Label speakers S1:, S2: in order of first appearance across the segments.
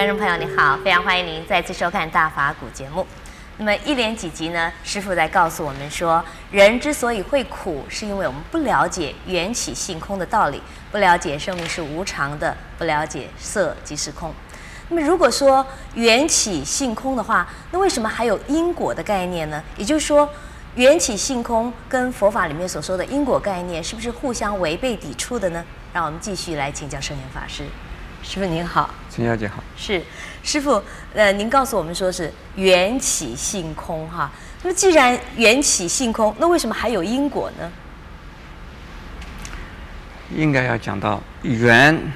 S1: 观众朋友，你好，非常欢迎您再次收看《大法古》节目。那么一连几集呢，师傅在告诉我们说，人之所以会苦，是因为我们不了解缘起性空的道理，不了解生命是无常的，不了解色即是空。那么如果说缘起性空的话，那为什么还有因果的概念呢？也就是说，缘起性空跟佛法里面所说的因果概念，是不是互相违背抵触的呢？让我们继续来请教圣严法师。师傅您好，
S2: 陈小姐好。
S1: 是，师傅，呃，您告诉我们说是缘起性空哈。那么既然缘起性空，那为什么还有因果呢？
S2: 应该要讲到缘，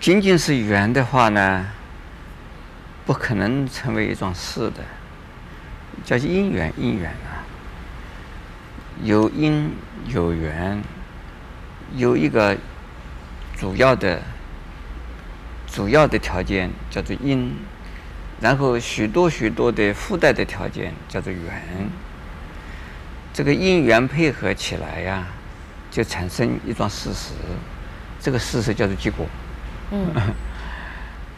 S2: 仅仅是缘的话呢，不可能成为一桩事的，叫因缘，因缘啊，有因有缘，有一个。主要的、主要的条件叫做因，然后许多许多的附带的条件叫做缘。这个因缘配合起来呀、啊，就产生一桩事实。这个事实叫做结果。嗯。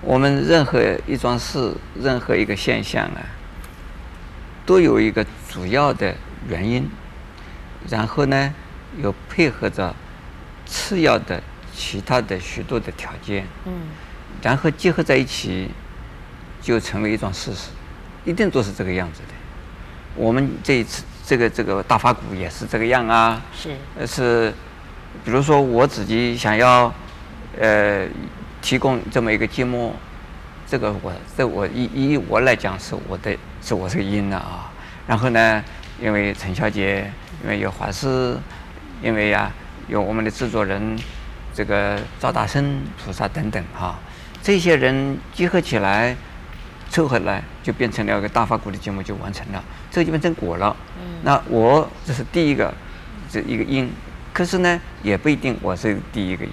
S2: 我们任何一桩事，任何一个现象啊，都有一个主要的原因，然后呢，又配合着次要的。其他的许多的条件，嗯，然后结合在一起，就成为一桩事实，一定都是这个样子的。我们这一次这个这个大法鼓也是这个样啊，是，是，比如说我自己想要，呃，提供这么一个节目，这个我这我以以我来讲是我的是我这个音的啊。然后呢，因为陈小姐，因为有华师，因为呀、啊、有我们的制作人。这个赵大生菩萨等等哈，这些人集合起来，凑合来就变成了一个大发鼓的节目就完成了，这就变成果了。嗯。那我这是第一个，这一个因，可是呢也不一定我是第一个因，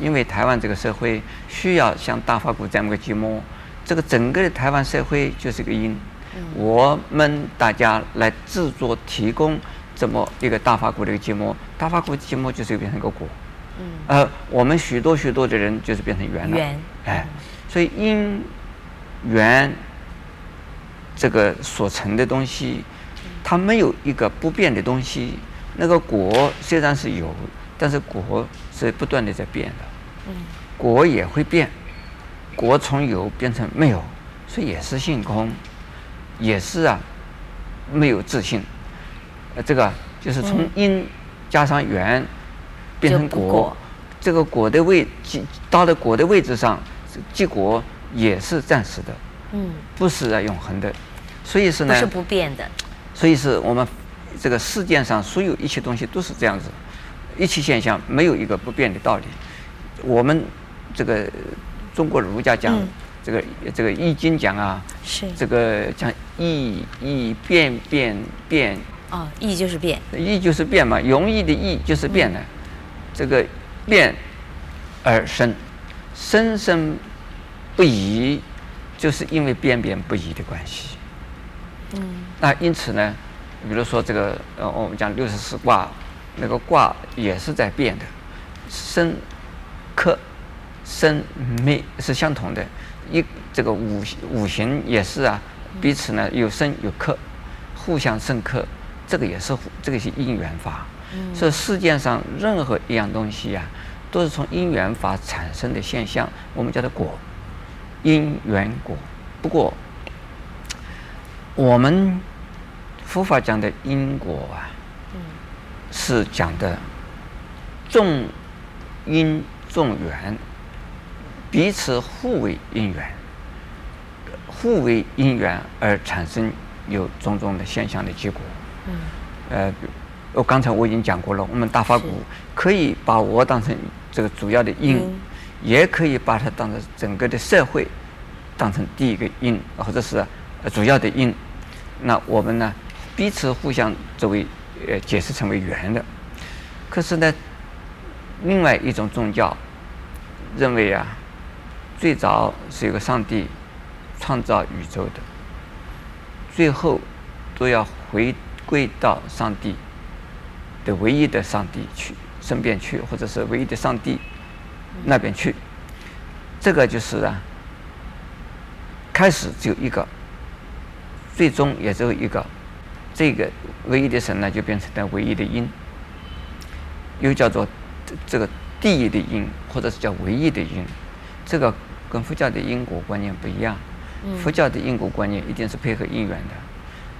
S2: 因为台湾这个社会需要像大发鼓这么个节目，这个整个的台湾社会就是个因，我们大家来制作提供这么一个大发鼓的一个节目，大发鼓的节目就是变成一个果。嗯，呃，我们许多许多的人就是变成缘了，缘，哎，所以因缘这个所成的东西，它没有一个不变的东西。那个果虽然是有，但是果是不断的在变的，嗯，果也会变，果从有变成没有，所以也是性空，也是啊，没有自信。呃，这个就是从因加上缘。变成果，果，这个果的位置到了果的位置上，结果也是暂时的，嗯，不是啊永恒的，所以是呢，
S1: 是不变的，
S2: 所以是我们这个世界上所有一切东西都是这样子，一切现象没有一个不变的道理。我们这个中国儒家讲、嗯、这个这个易经讲啊，是。这个讲易易变变变。
S1: 哦，易就是变，
S2: 易就是变嘛，容易的易就是变了。嗯这个变而生，生生不移，就是因为变变不移的关系。嗯，那因此呢，比如说这个呃，我们讲六十四卦，那个卦也是在变的，生克生灭是相同的，一这个五五行也是啊，彼此呢有生有克，互相生克，这个也是这个是因缘法。所以世界上任何一样东西呀、啊，都是从因缘法产生的现象，我们叫做果，因缘果。不过，我们佛法讲的因果啊，是讲的众因众缘，彼此互为因缘，互为因缘而产生有种种的现象的结果。嗯，呃。我刚才我已经讲过了，我们大法鼓可以把我当成这个主要的因，嗯、也可以把它当成整个的社会当成第一个因，或者是主要的因。那我们呢，彼此互相作为呃解释成为圆的。可是呢，另外一种宗教认为啊，最早是一个上帝创造宇宙的，最后都要回归到上帝。的唯一的上帝去身边去，或者是唯一的上帝那边去，这个就是啊，开始只有一个，最终也只有一个，这个唯一的神呢，就变成了唯一的因，又叫做这个第一的因，或者是叫唯一的因，这个跟佛教的因果观念不一样。佛教的因果观念一定是配合因缘的，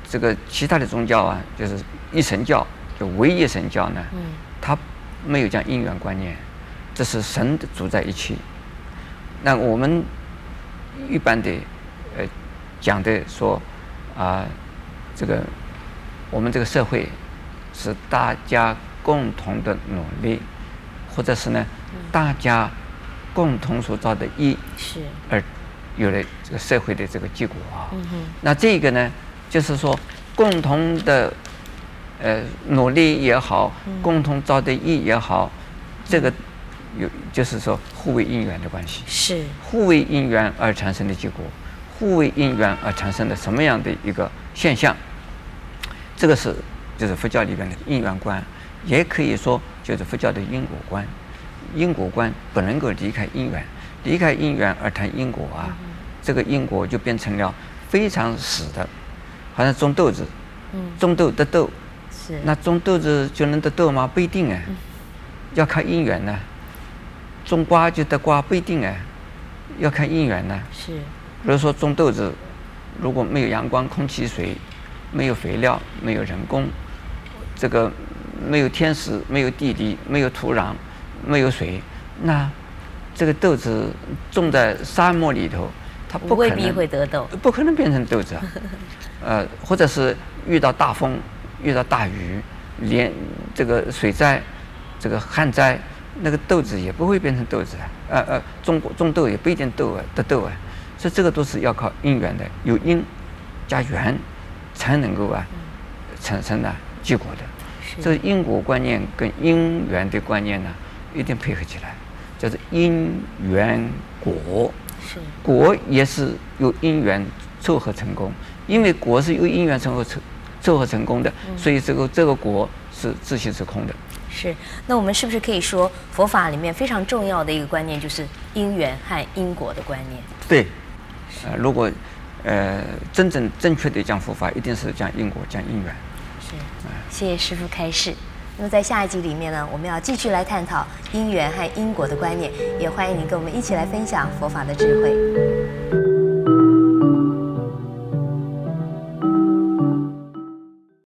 S2: 这个其他的宗教啊，就是一神教，就唯一神教呢，它没有讲因缘观念，这是神主在一起。那我们一般的呃讲的说啊，这个我们这个社会是大家共同的努力，或者是呢大家共同所造的业是而。有了这个社会的这个结果啊，嗯、那这个呢，就是说共同的呃努力也好，嗯、共同造的业也好，这个有就是说互为因缘的关系，是互为因缘而产生的结果，互为因缘而产生的什么样的一个现象？这个是就是佛教里边的因缘观，也可以说就是佛教的因果观，因果观不能够离开因缘。离开因缘而谈因果啊，嗯、这个因果就变成了非常死的，好像种豆子，种豆得豆，是那种豆子就能得豆吗？不一定啊，嗯、要看因缘呢。种瓜就得瓜不一定啊，要看因缘呢。是，比如说种豆子，如果没有阳光、空气、水，没有肥料，没有人工，这个没有天时，没有地利，没有土壤，没有水，那。这个豆子种在沙漠里头，它不可能
S1: 未必会得豆，
S2: 不可能变成豆子啊。呃，或者是遇到大风、遇到大雨，连这个水灾、这个旱灾，那个豆子也不会变成豆子啊。呃呃，种种豆也不一定豆啊得豆啊。所以这个都是要靠因缘的，有因加缘，才能够啊产生啊结果的。是这个因果观念跟因缘的观念呢，一定配合起来。叫做因缘果，是果也是由因缘凑合成功，因为果是由因缘凑合成凑合成功的，嗯、所以这个这个果是自性是空的。
S1: 是，那我们是不是可以说佛法里面非常重要的一个观念就是因缘和因果的观念？
S2: 对，呃，如果呃真正正确的讲佛法，一定是讲因果，讲因缘。
S1: 是，谢谢师父开示。那么在下一集里面呢，我们要继续来探讨因缘和因果的观念，也欢迎你跟我们一起来分享佛法的智慧。